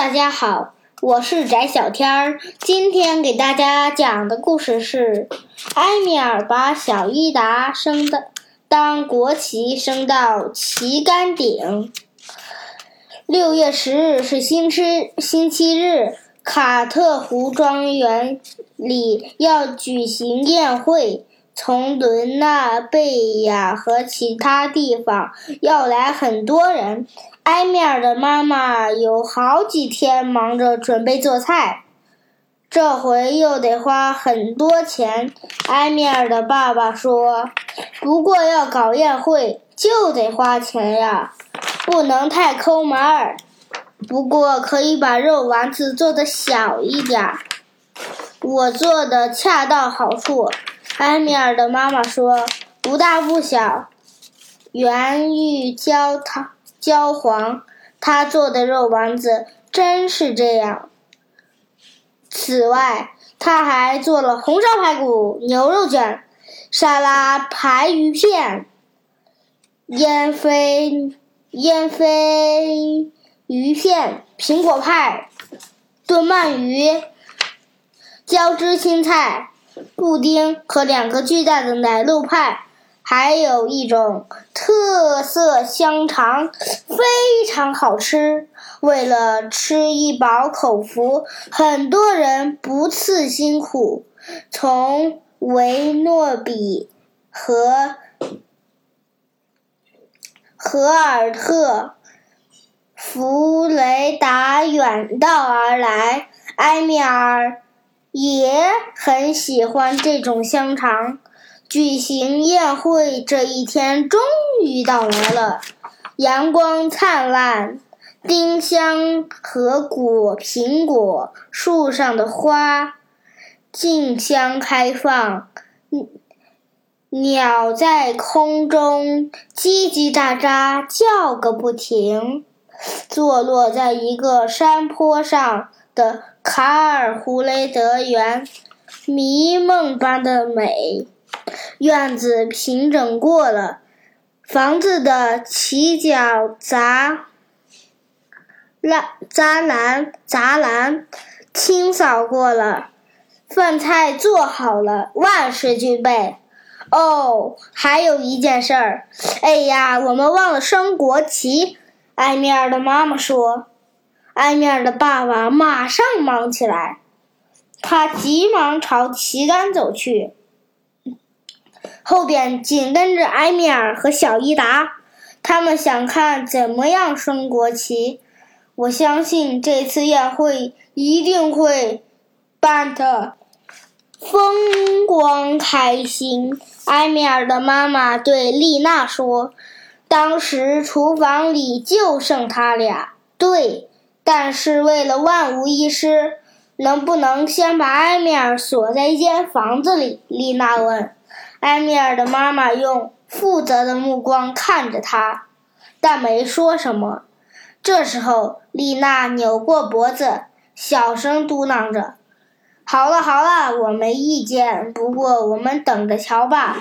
大家好，我是翟小天儿。今天给大家讲的故事是：埃米尔把小伊达升的当国旗升到旗杆顶。六月十日是星期星期日，卡特湖庄园里要举行宴会，从伦纳贝亚和其他地方要来很多人。埃米尔的妈妈有好几天忙着准备做菜，这回又得花很多钱。埃米尔的爸爸说：“不过要搞宴会就得花钱呀，不能太抠门儿。不过可以把肉丸子做的小一点儿，我做的恰到好处。”埃米尔的妈妈说：“不大不小，圆玉焦糖。”焦黄，他做的肉丸子真是这样。此外，他还做了红烧排骨、牛肉卷、沙拉、排鱼片、烟飞烟飞鱼片、苹果派、炖鳗鱼、椒汁青菜、布丁和两个巨大的奶酪派。还有一种特色香肠，非常好吃。为了吃一饱口福，很多人不辞辛苦，从维诺比和荷尔特弗雷达远道而来。埃米尔也很喜欢这种香肠。举行宴会这一天终于到来了，阳光灿烂，丁香和果苹果树上的花竞相开放，鸟在空中叽叽喳喳叫个不停。坐落在一个山坡上的卡尔胡雷德园，迷梦般的美。院子平整过了，房子的起角杂栏栅栏栅栏清扫过了，饭菜做好了，万事俱备。哦，还有一件事儿，哎呀，我们忘了升国旗。埃米尔的妈妈说。埃米尔的爸爸马上忙起来，他急忙朝旗杆走去。后边紧跟着埃米尔和小伊达，他们想看怎么样升国旗。我相信这次宴会一定会办得风光开心。埃米尔的妈妈对丽娜说：“当时厨房里就剩他俩。”对，但是为了万无一失，能不能先把埃米尔锁在一间房子里？丽娜问。埃米尔的妈妈用负责的目光看着他，但没说什么。这时候，丽娜扭过脖子，小声嘟囔着：“好了好了，我没意见。不过我们等着瞧吧。”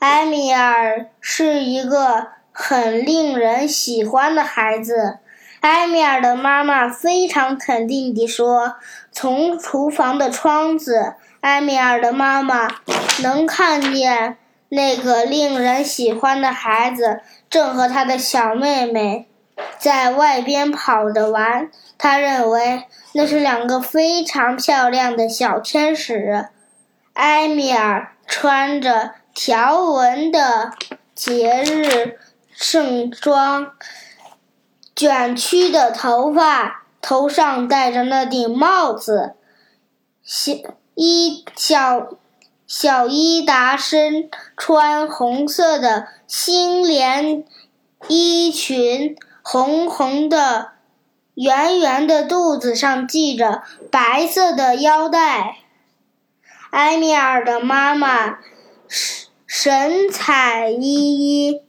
埃米尔是一个很令人喜欢的孩子。埃米尔的妈妈非常肯定地说：“从厨房的窗子，埃米尔的妈妈。”能看见那个令人喜欢的孩子正和他的小妹妹在外边跑着玩，他认为那是两个非常漂亮的小天使。埃米尔穿着条纹的节日盛装，卷曲的头发，头上戴着那顶帽子，小一小。小伊达身穿红色的星连衣裙，红红的圆圆的肚子上系着白色的腰带。埃米尔的妈妈神神采奕奕，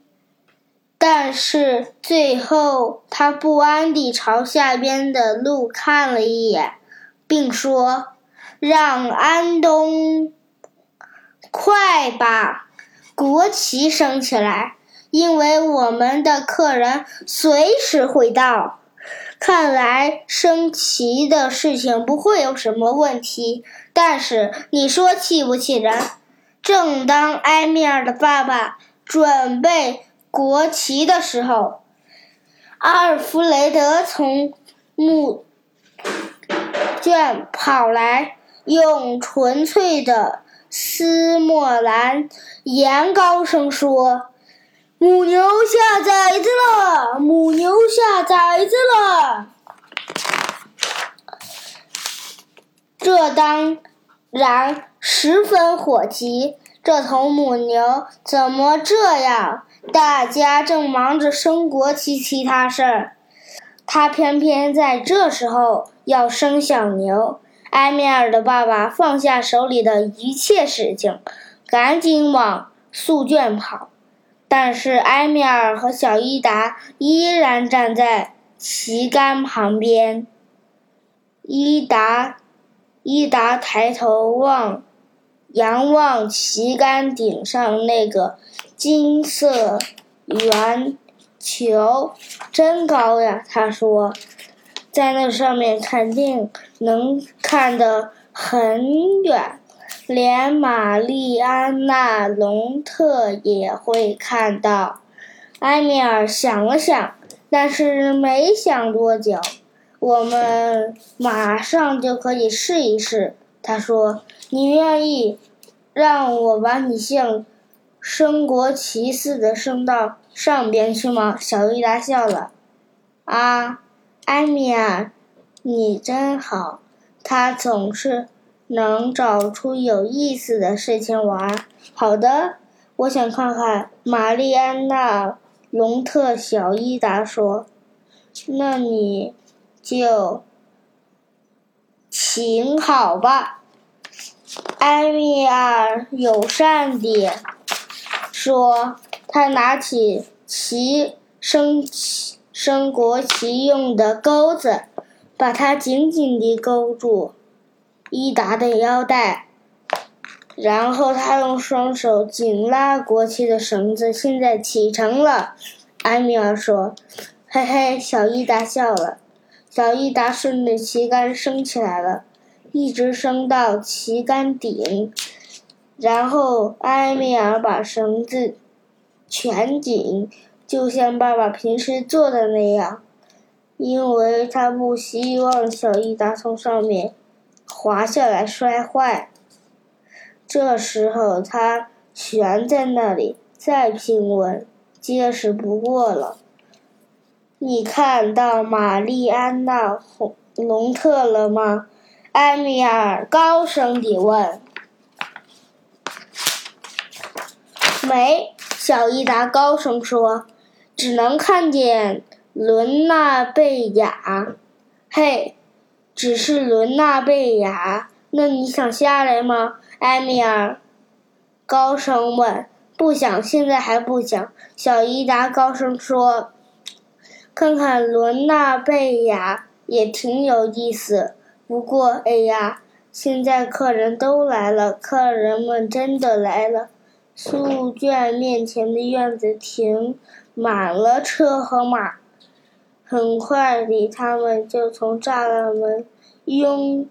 但是最后她不安地朝下边的路看了一眼，并说：“让安东。”快把国旗升起来，因为我们的客人随时会到。看来升旗的事情不会有什么问题。但是你说气不气人？正当埃米尔的爸爸准备国旗的时候，阿尔弗雷德从墓圈跑来，用纯粹的斯莫兰言高声说。母牛下崽子了！母牛下崽子了！这当然十分火急。这头母牛怎么这样？大家正忙着升国旗其他事儿，它偏偏在这时候要生小牛。埃米尔的爸爸放下手里的一切事情，赶紧往宿卷跑。但是埃米尔和小伊达依然站在旗杆旁边。伊达，伊达抬头望，仰望旗杆顶上那个金色圆球，真高呀！他说，在那上面肯定能看得很远。连玛丽安娜·隆特也会看到。埃米尔想了想，但是没想多久。我们马上就可以试一试，他说：“你愿意让我把你像升国旗似的升到上边去吗？”小伊达笑了。啊，埃米尔，你真好。他总是。能找出有意思的事情玩。好的，我想看看。玛丽安娜·隆特小伊达说：“那你就请好吧。”埃米尔友善地说：“他拿起旗升升国旗用的钩子，把它紧紧地勾住。”伊达的腰带，然后他用双手紧拉国旗的绳子。现在启程了，埃米尔说：“嘿嘿。”小伊达笑了。小伊达顺着旗杆升起来了，一直升到旗杆顶。然后埃米尔把绳子全紧，就像爸爸平时做的那样，因为他不希望小伊达从上面。滑下来摔坏。这时候他悬在那里，再平稳，结实不过了。你看到玛丽安娜·隆特了吗？埃米尔高声地问。没，小伊达高声说，只能看见伦纳贝雅。嘿。只是伦纳贝雅，那你想下来吗？埃米尔高声问。不想，现在还不想。小伊达高声说：“看看伦纳贝雅也挺有意思。不过，哎呀，现在客人都来了，客人们真的来了。宿卷面前的院子停满了车和马。”很快地，他们就从栅栏门拥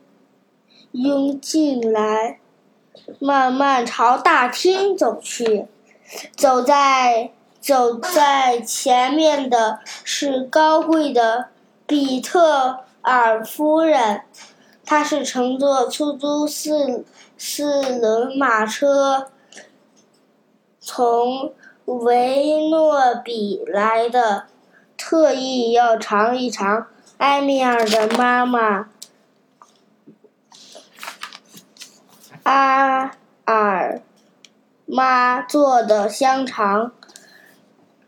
拥进来，慢慢朝大厅走去。走在走在前面的是高贵的比特尔夫人，她是乘坐出租四四轮马车从维诺比来的。特意要尝一尝埃米尔的妈妈阿尔妈做的香肠。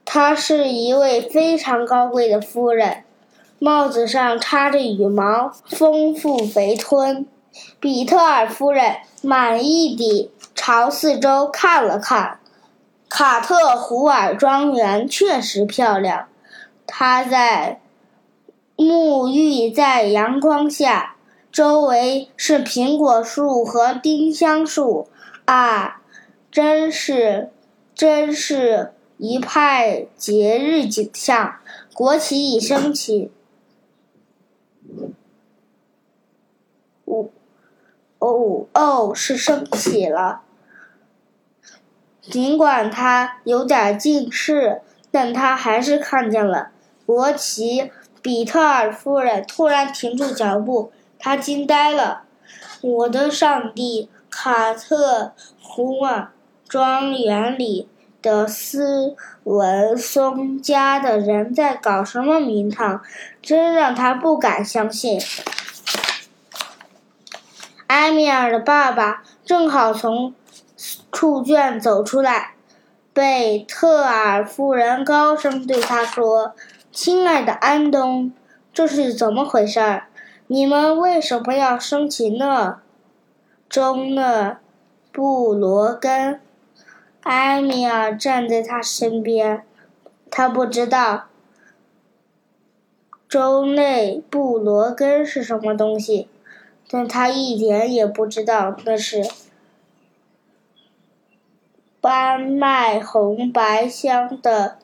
她是一位非常高贵的夫人，帽子上插着羽毛，丰富肥臀。比特尔夫人满意地朝四周看了看，卡特胡尔庄园确实漂亮。他在沐浴在阳光下，周围是苹果树和丁香树，啊，真是，真是一派节日景象。国旗已升起，哦，哦，哦，是升起了。尽管他有点近视，但他还是看见了。国旗。比特尔夫人突然停住脚步，她惊呆了。我的上帝！卡特胡尔庄园里的斯文松家的人在搞什么名堂？真让他不敢相信。埃米尔的爸爸正好从处卷走出来，贝特尔夫人高声对他说。亲爱的安东，这是怎么回事儿？你们为什么要生气呢？中呢，布罗根，埃米尔站在他身边，他不知道周内布罗根是什么东西，但他一点也不知道那是斑麦红白香的。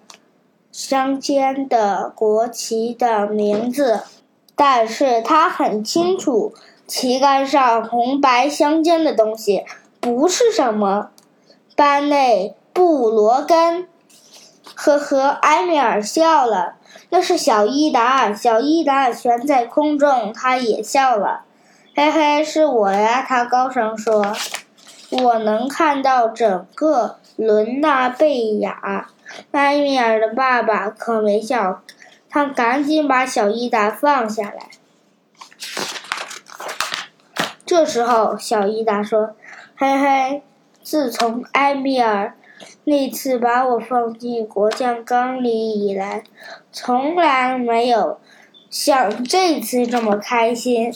乡间的国旗的名字，但是他很清楚，旗杆上红白相间的东西不是什么。班内布罗根，呵呵，埃米尔笑了。那是小伊达，小伊达悬在空中，他也笑了。嘿嘿，是我呀！他高声说：“我能看到整个伦纳贝亚。”埃米尔的爸爸可没笑，他赶紧把小伊达放下来。这时候，小伊达说：“嘿嘿，自从埃米尔那次把我放进果酱缸里以来，从来没有像这次这么开心。”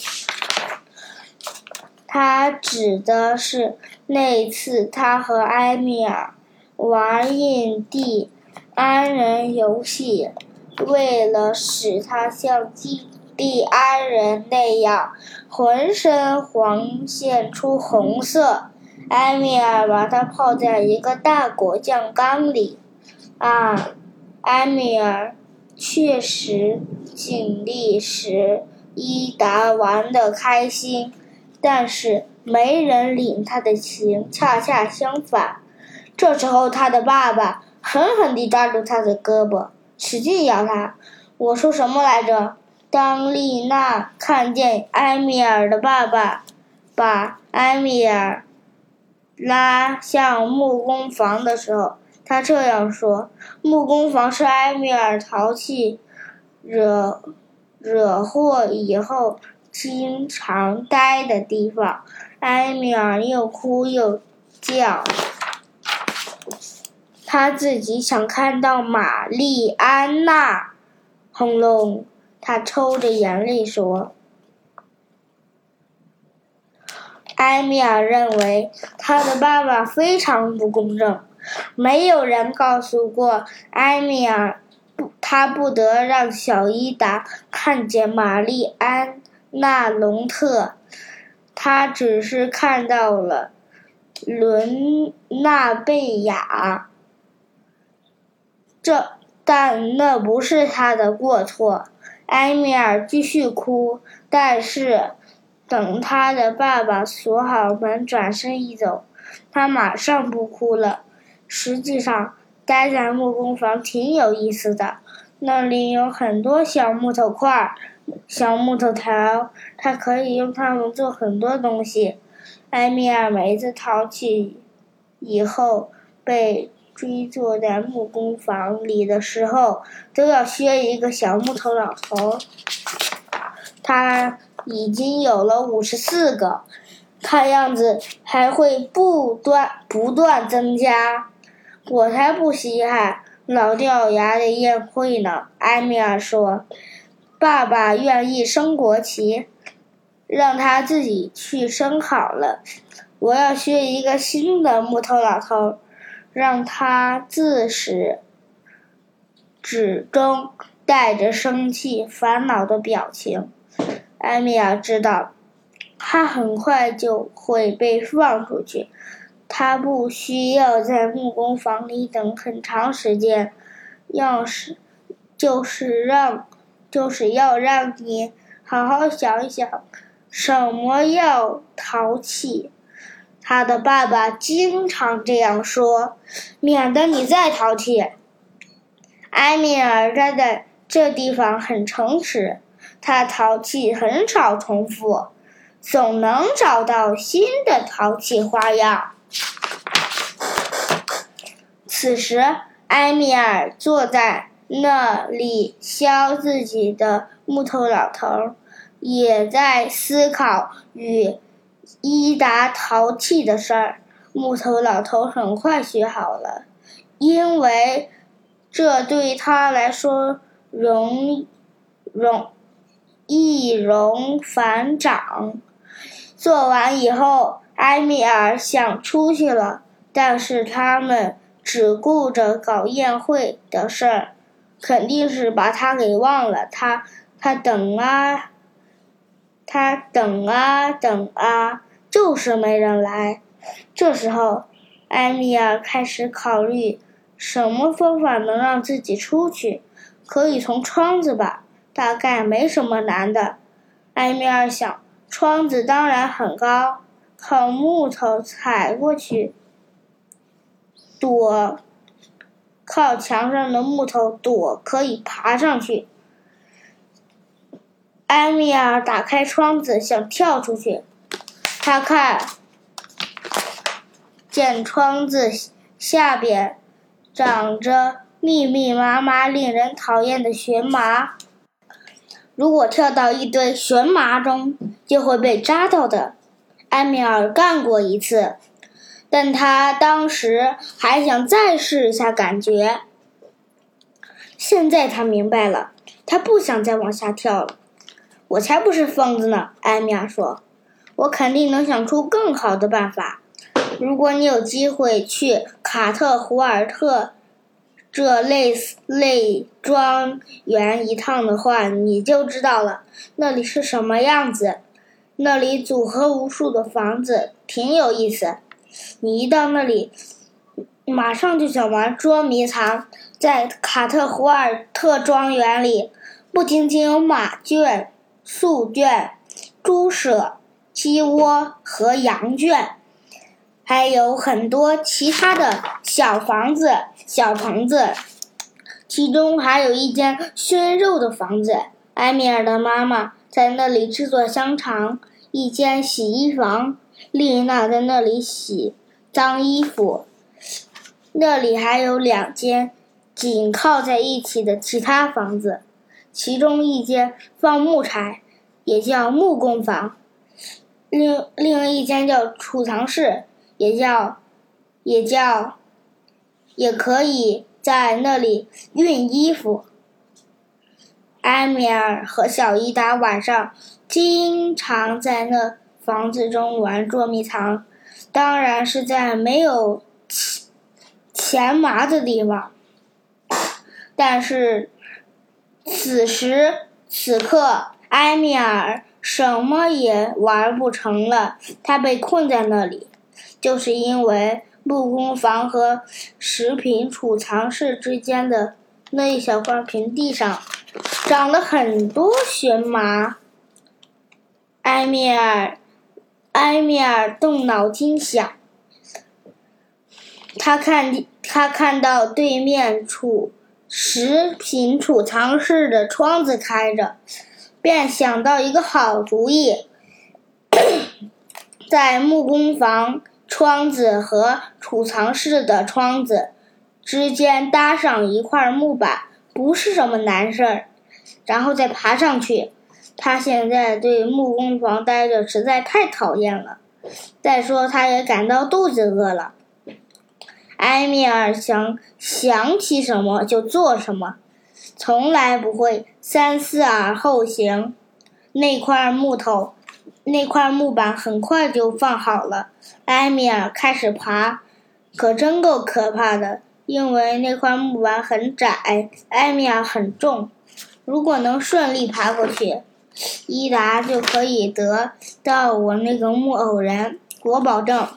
他指的是那次他和埃米尔。玩印第安人游戏，为了使他像印第安人那样浑身黄现出红色，埃米尔把它泡在一个大果酱缸里。啊，埃米尔确实尽力使伊达玩得开心，但是没人领他的情，恰恰相反。这时候，他的爸爸狠狠地抓住他的胳膊，使劲摇他。我说什么来着？当丽娜看见埃米尔的爸爸把埃米尔拉向木工房的时候，他这样说：“木工房是埃米尔淘气、惹惹祸以后经常待的地方。”埃米尔又哭又叫。他自己想看到玛丽安娜，轰隆！他抽着眼泪说：“埃米尔认为他的爸爸非常不公正，没有人告诉过埃米尔，不，他不得让小伊达看见玛丽安娜隆特，他只是看到了伦纳贝亚。”这，但那不是他的过错。埃米尔继续哭，但是，等他的爸爸锁好门，转身一走，他马上不哭了。实际上，待在木工房挺有意思的，那里有很多小木头块、小木头条，他可以用它们做很多东西。埃米尔每次淘气以后被。追坐在木工房里的时候，都要削一个小木头老头。他已经有了五十四个，看样子还会不断不断增加。我才不稀罕老掉牙的宴会呢，埃米尔说。爸爸愿意升国旗，让他自己去升好了。我要削一个新的木头老头。让他自始至终带着生气、烦恼的表情。艾米尔知道，他很快就会被放出去。他不需要在木工房里等很长时间。要是，就是让，就是要让你好好想一想，什么要淘气？他的爸爸经常这样说，免得你再淘气。埃米尔站在这地方很诚实，他淘气很少重复，总能找到新的淘气花样。此时，埃米尔坐在那里削自己的木头老头，也在思考与。伊达淘气的事儿，木头老头很快学好了，因为这对他来说容容易容反掌。做完以后，埃米尔想出去了，但是他们只顾着搞宴会的事儿，肯定是把他给忘了。他他等啊，他等啊等啊。就是没人来。这时候，埃米尔开始考虑什么方法能让自己出去。可以从窗子吧，大概没什么难的。埃米尔想，窗子当然很高，靠木头踩过去，躲；靠墙上的木头躲，可以爬上去。埃米尔打开窗子，想跳出去。他看见窗子下边长着密密麻麻、令人讨厌的荨麻。如果跳到一堆荨麻中，就会被扎到的。埃米尔干过一次，但他当时还想再试一下感觉。现在他明白了，他不想再往下跳了。我才不是疯子呢，埃米尔说。我肯定能想出更好的办法。如果你有机会去卡特胡尔特这类类庄园一趟的话，你就知道了那里是什么样子。那里组合无数的房子，挺有意思。你一到那里，马上就想玩捉迷藏。在卡特胡尔特庄园里，不仅仅有马圈、素圈、猪舍。鸡窝和羊圈，还有很多其他的小房子、小棚子，其中还有一间熏肉的房子。埃米尔的妈妈在那里制作香肠。一间洗衣房，丽娜在那里洗脏衣服。那里还有两间紧靠在一起的其他房子，其中一间放木柴，也叫木工房。另另一间叫储藏室，也叫，也叫，也可以在那里熨衣服。埃米尔和小伊达晚上经常在那房子中玩捉迷藏，当然是在没有钱钱麻的地方。但是此时此刻，埃米尔。什么也玩不成了，他被困在那里，就是因为木工房和食品储藏室之间的那一小块平地上长了很多荨麻。埃米尔，埃米尔动脑筋想，他看他看到对面储食品储藏室的窗子开着。便想到一个好主意，在木工房窗子和储藏室的窗子之间搭上一块木板，不是什么难事儿。然后再爬上去。他现在对木工房待着实在太讨厌了。再说，他也感到肚子饿了。埃米尔想想起什么就做什么。从来不会三思而后行。那块木头，那块木板很快就放好了。埃米尔开始爬，可真够可怕的，因为那块木板很窄，埃米尔很重。如果能顺利爬过去，伊达就可以得到我那个木偶人，我保证。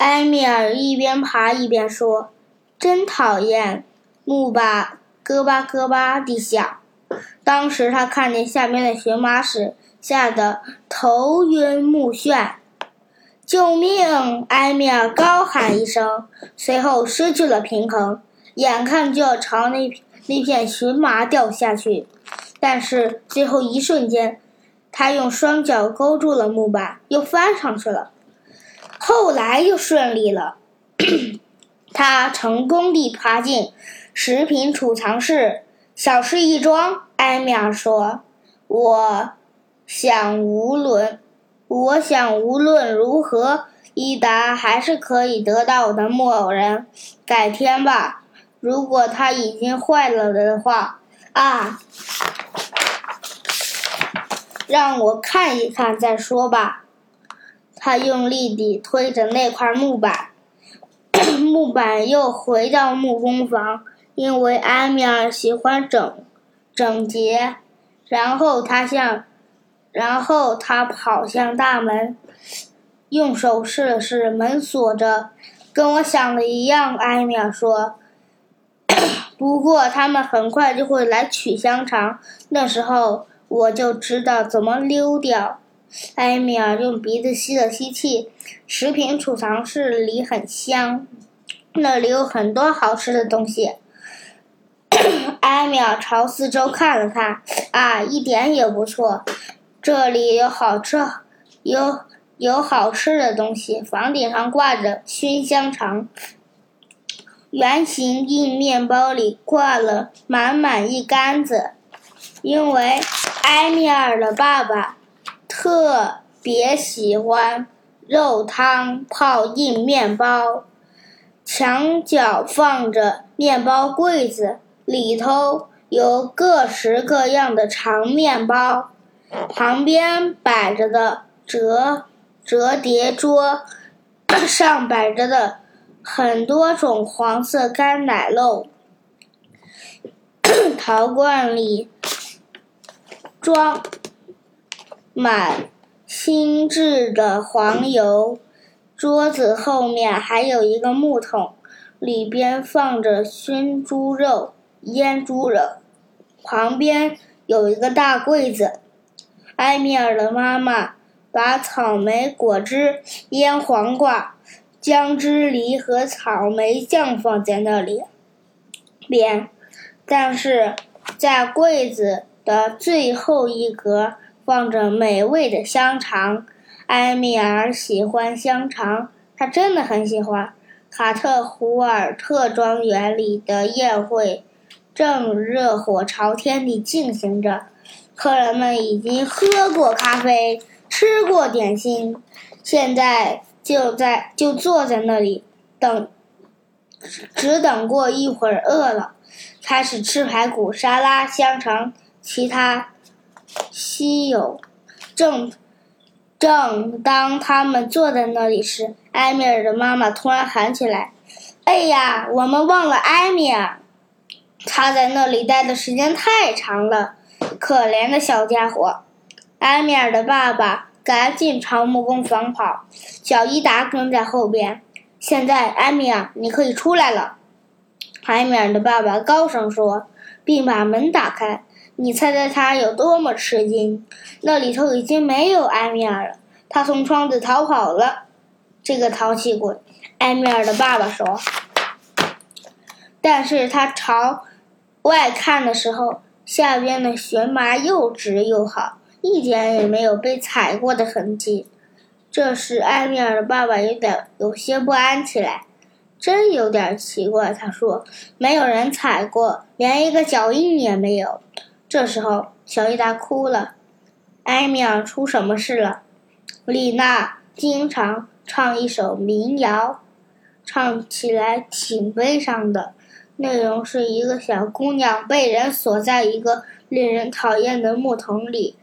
埃米尔一边爬一边说：“真讨厌。”木板咯巴咯巴地响。当时他看见下面的荨麻时，吓得头晕目眩。救命！埃米尔高喊一声，随后失去了平衡，眼看就要朝那那片荨麻掉下去。但是最后一瞬间，他用双脚勾住了木板，又翻上去了。后来又顺利了，他成功地爬进食品储藏室。小事一桩，艾米尔说：“我想无论。”我想，无论如何，伊达还是可以得到我的木偶人。改天吧，如果他已经坏了的话。啊，让我看一看再说吧。他用力地推着那块木板，木板又回到木工房，因为埃米尔喜欢整整洁。然后他向。然后他跑向大门，用手试了试门锁着，跟我想的一样。埃米尔说：“ 不过他们很快就会来取香肠，那时候我就知道怎么溜掉。”埃米尔用鼻子吸了吸气，食品储藏室里很香，那里有很多好吃的东西。埃米尔朝四周看了看，啊，一点也不错。这里有好吃，有有好吃的东西。房顶上挂着熏香肠，圆形硬面包里挂了满满一杆子。因为埃米尔的爸爸特别喜欢肉汤泡硬面包。墙角放着面包柜子，里头有各式各样的长面包。旁边摆着的折折叠桌上摆着的很多种黄色干奶酪，陶罐里装满新制的黄油，桌子后面还有一个木桶，里边放着熏猪肉、腌猪肉，旁边有一个大柜子。埃米尔的妈妈把草莓果汁、腌黄瓜、姜汁梨和草莓酱放在那里。边，但是在柜子的最后一格放着美味的香肠。埃米尔喜欢香肠，他真的很喜欢。卡特胡尔特庄园里的宴会正热火朝天地进行着。客人们已经喝过咖啡，吃过点心，现在就在就坐在那里等，只等过一会儿饿了，开始吃排骨、沙拉、香肠，其他稀有。正正当他们坐在那里时，埃米尔的妈妈突然喊起来：“哎呀，我们忘了埃米尔！他在那里待的时间太长了。”可怜的小家伙，埃米尔的爸爸赶紧朝木工房跑，小伊达跟在后边。现在，埃米尔，你可以出来了。埃米尔的爸爸高声说，并把门打开。你猜猜他有多么吃惊？那里头已经没有埃米尔了，他从窗子逃跑了。这个淘气鬼，埃米尔的爸爸说。但是他朝外看的时候。下边的荨麻又直又好，一点也没有被踩过的痕迹。这时，埃米尔的爸爸有点有些不安起来，真有点奇怪。他说：“没有人踩过，连一个脚印也没有。”这时候，小伊达哭了。埃米尔出什么事了？丽娜经常唱一首民谣，唱起来挺悲伤的。内容是一个小姑娘被人锁在一个令人讨厌的木桶里，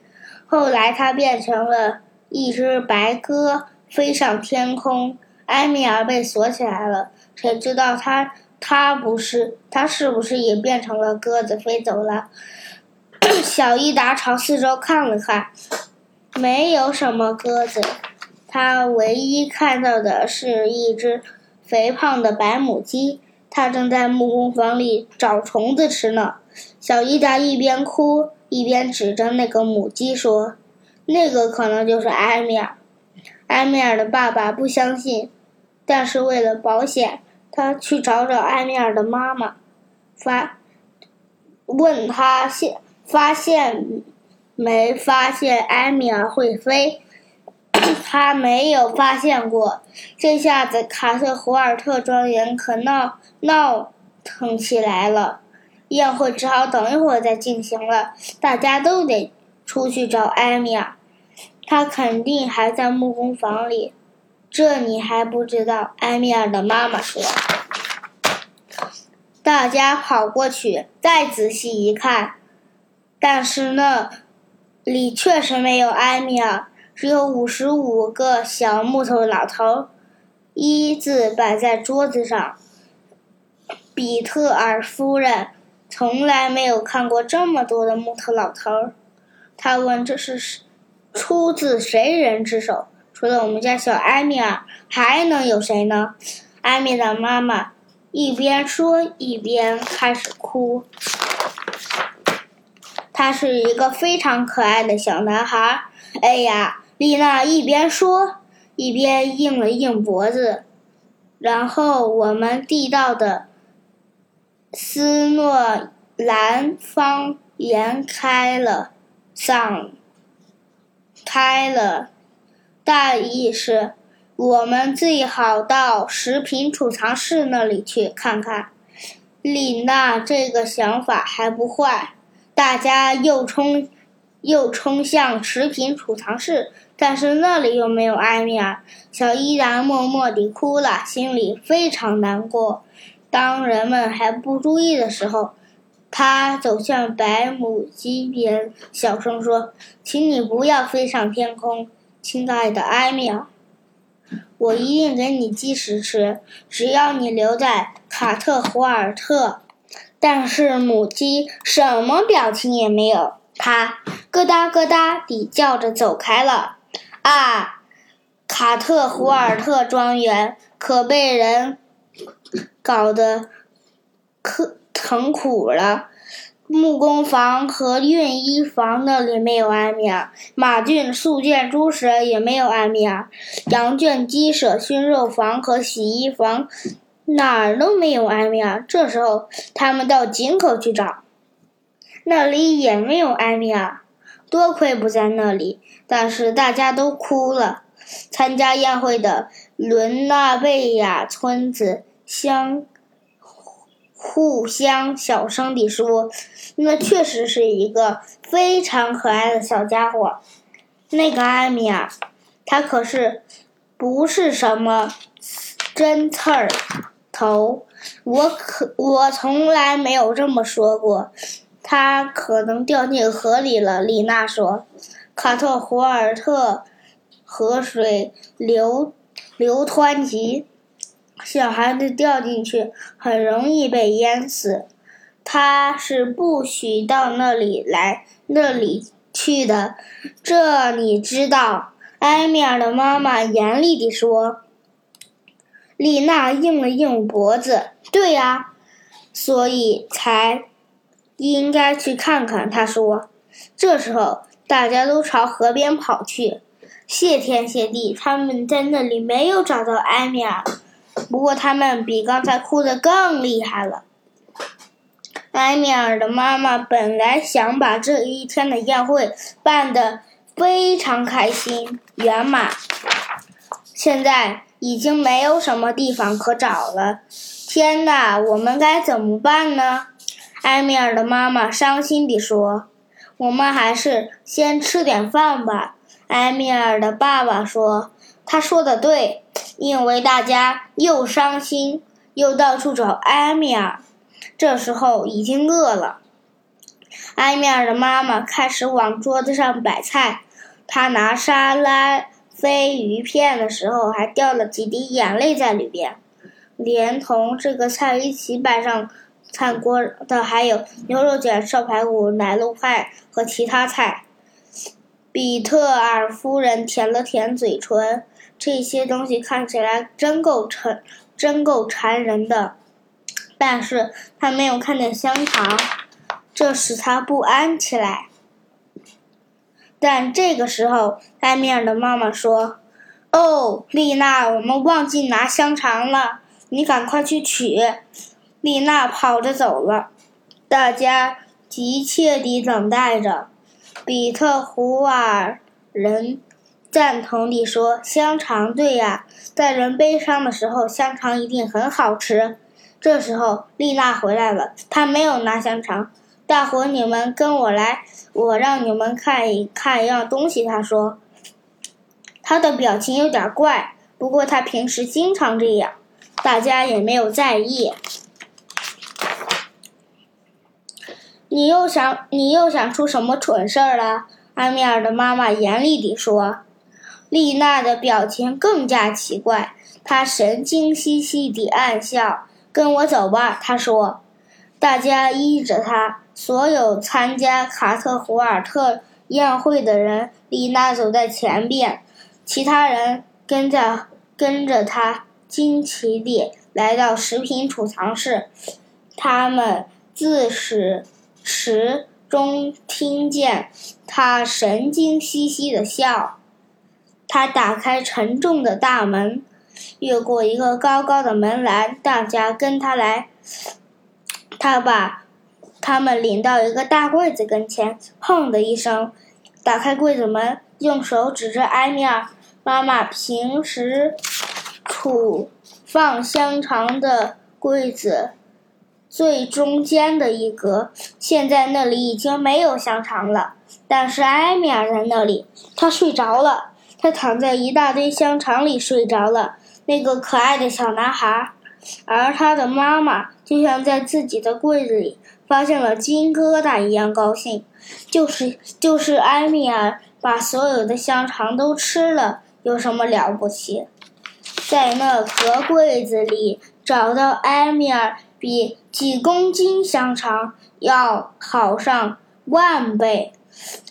后来她变成了一只白鸽，飞上天空。埃米尔被锁起来了，谁知道他他不是他是不是也变成了鸽子飞走了？小伊达朝四周看了看，没有什么鸽子，他唯一看到的是一只肥胖的白母鸡。他正在木工房里找虫子吃呢。小伊达一边哭一边指着那个母鸡说：“那个可能就是埃米尔。埃米尔的爸爸不相信，但是为了保险，他去找找埃米尔的妈妈，发问他现发现没发现埃米尔会飞。他没有发现过，这下子卡特胡尔特庄园可闹闹腾起来了。宴会只好等一会儿再进行了。大家都得出去找埃米尔，他肯定还在木工房里。这你还不知道？埃米尔的妈妈说。大家跑过去，再仔细一看，但是那里确实没有埃米尔。只有五十五个小木头老头，一字摆在桌子上。比特尔夫人从来没有看过这么多的木头老头。她问：“这是出自谁人之手？除了我们家小埃米尔，还能有谁呢？”艾米的妈妈一边说一边开始哭。他是一个非常可爱的小男孩。哎呀！丽娜一边说，一边硬了硬脖子，然后我们地道的斯诺兰方言开了嗓，开了，大意是：我们最好到食品储藏室那里去看看。丽娜这个想法还不坏，大家又冲，又冲向食品储藏室。但是那里又没有埃米尔，小伊然默默地哭了，心里非常难过。当人们还不注意的时候，他走向白母鸡边，小声说：“请你不要飞上天空，亲爱的埃米尔，我一定给你鸡食吃，只要你留在卡特胡尔特。”但是母鸡什么表情也没有，它咯哒咯哒地叫着走开了。啊，卡特胡尔特庄园可被人搞得可疼苦了。木工房和熨衣房那里没有艾米尔，马圈速件猪舍也没有艾米尔，羊圈鸡舍熏肉房和洗衣房哪儿都没有埃米尔。这时候，他们到井口去找，那里也没有埃米尔。多亏不在那里，但是大家都哭了。参加宴会的伦纳贝亚村子相互相小声地说：“那确实是一个非常可爱的小家伙。那个艾米尔，他可是不是什么真刺儿头。我可我从来没有这么说过。”他可能掉进河里了，丽娜说。卡特胡尔特河水流流湍急，小孩子掉进去很容易被淹死。他是不许到那里来那里去的，这你知道？埃米尔的妈妈严厉地说。丽娜硬了硬脖子。对呀，所以才。应该去看看，他说。这时候，大家都朝河边跑去。谢天谢地，他们在那里没有找到埃米尔。不过，他们比刚才哭得更厉害了。埃米尔的妈妈本来想把这一天的宴会办得非常开心圆满，现在已经没有什么地方可找了。天哪，我们该怎么办呢？埃米尔的妈妈伤心地说：“我们还是先吃点饭吧。”埃米尔的爸爸说：“他说的对，因为大家又伤心又到处找埃米尔，这时候已经饿了。”埃米尔的妈妈开始往桌子上摆菜，她拿沙拉飞鱼片的时候还掉了几滴眼泪在里边，连同这个菜一起摆上。餐锅的还有牛肉卷、烧排骨、奶酪派和其他菜。比特尔夫人舔了舔嘴唇，这些东西看起来真够馋，真够馋人的。但是她没有看见香肠，这使她不安起来。但这个时候，埃米尔的妈妈说：“哦，丽娜，我们忘记拿香肠了，你赶快去取。”丽娜跑着走了。大家急切地等待着。比特胡瓦人赞同地说：“香肠，对呀，在人悲伤的时候，香肠一定很好吃。”这时候，丽娜回来了，她没有拿香肠。大伙，你们跟我来，我让你们看一看一样东西。他说，他的表情有点怪，不过他平时经常这样，大家也没有在意。你又想，你又想出什么蠢事儿了？埃米尔的妈妈严厉地说。丽娜的表情更加奇怪，她神经兮兮地暗笑。跟我走吧，她说。大家依着她。所有参加卡特胡尔特宴会的人，丽娜走在前边，其他人跟在跟着她，惊奇地来到食品储藏室。他们自始始终听见她神经兮兮的笑。他打开沉重的大门，越过一个高高的门栏，大家跟他来。他把。他们领到一个大柜子跟前，砰的一声，打开柜子门，用手指着埃米尔妈妈平时储放香肠的柜子最中间的一格。现在那里已经没有香肠了，但是埃米尔在那里，他睡着了，他躺在一大堆香肠里睡着了。那个可爱的小男孩，而他的妈妈就像在自己的柜子里。发现了金疙瘩一样高兴，就是就是埃米尔把所有的香肠都吃了，有什么了不起？在那格柜子里找到埃米尔比几公斤香肠要好上万倍。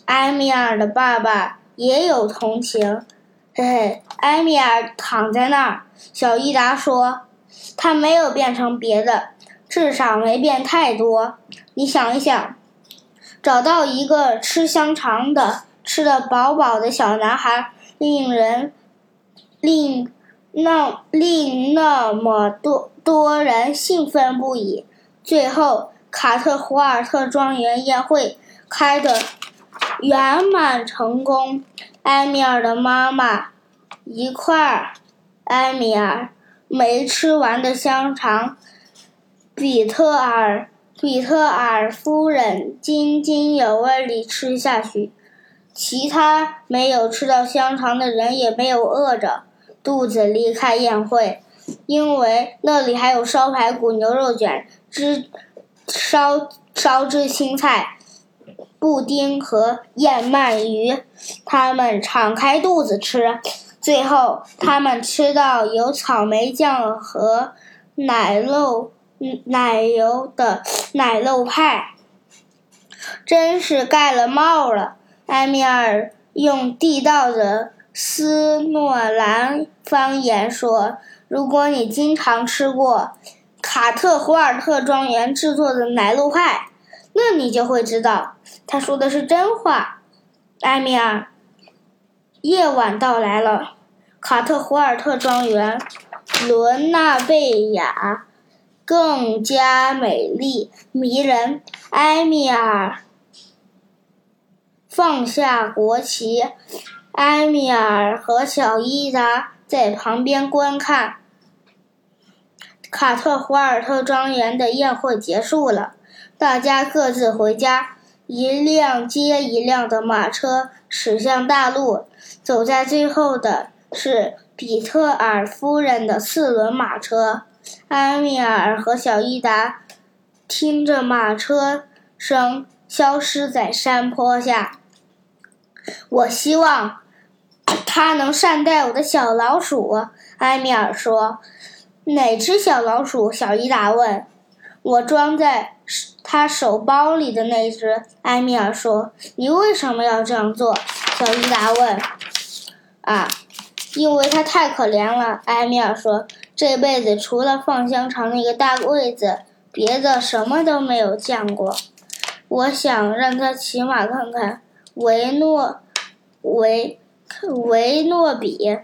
埃米尔的爸爸也有同情，嘿嘿，埃米尔躺在那儿。小伊达说：“他没有变成别的。”世上没变太多。你想一想，找到一个吃香肠的、吃得饱饱的小男孩，令人令那令那么多多人兴奋不已。最后，卡特胡尔特庄园宴会开得圆满成功。埃米尔的妈妈一块儿埃米尔没吃完的香肠。比特尔比特尔夫人津津有味地吃下去，其他没有吃到香肠的人也没有饿着肚子离开宴会，因为那里还有烧排骨、牛肉卷、汁烧烧汁青菜、布丁和燕鳗鱼。他们敞开肚子吃，最后他们吃到有草莓酱和奶酪。奶油的奶酪派，真是盖了帽了。埃米尔用地道的斯诺兰方言说：“如果你经常吃过卡特胡尔特庄园制作的奶酪派，那你就会知道，他说的是真话。”埃米尔，夜晚到来了，卡特胡尔特庄园，伦纳贝雅。更加美丽迷人。埃米尔放下国旗，埃米尔和小伊达在旁边观看。卡特胡尔特庄园的宴会结束了，大家各自回家。一辆接一辆的马车驶向大路，走在最后的是比特尔夫人的四轮马车。埃米尔和小伊达听着马车声消失在山坡下。我希望他能善待我的小老鼠，埃米尔说。哪只小老鼠？小伊达问。我装在他手包里的那只，埃米尔说。你为什么要这样做？小伊达问。啊，因为它太可怜了，埃米尔说。这辈子除了放香肠那个大柜子，别的什么都没有见过。我想让他起码看看维诺维维诺比。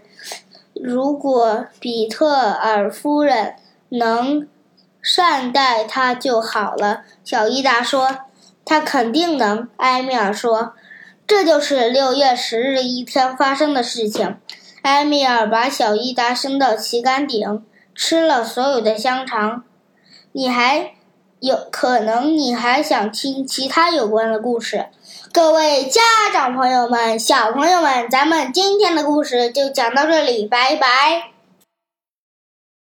如果比特尔夫人能善待他就好了。”小伊达说。“他肯定能。”埃米尔说。“这就是六月十日一天发生的事情。”埃米尔把小伊达升到旗杆顶，吃了所有的香肠。你还有可能，你还想听其他有关的故事？各位家长朋友们、小朋友们，咱们今天的故事就讲到这里，拜拜。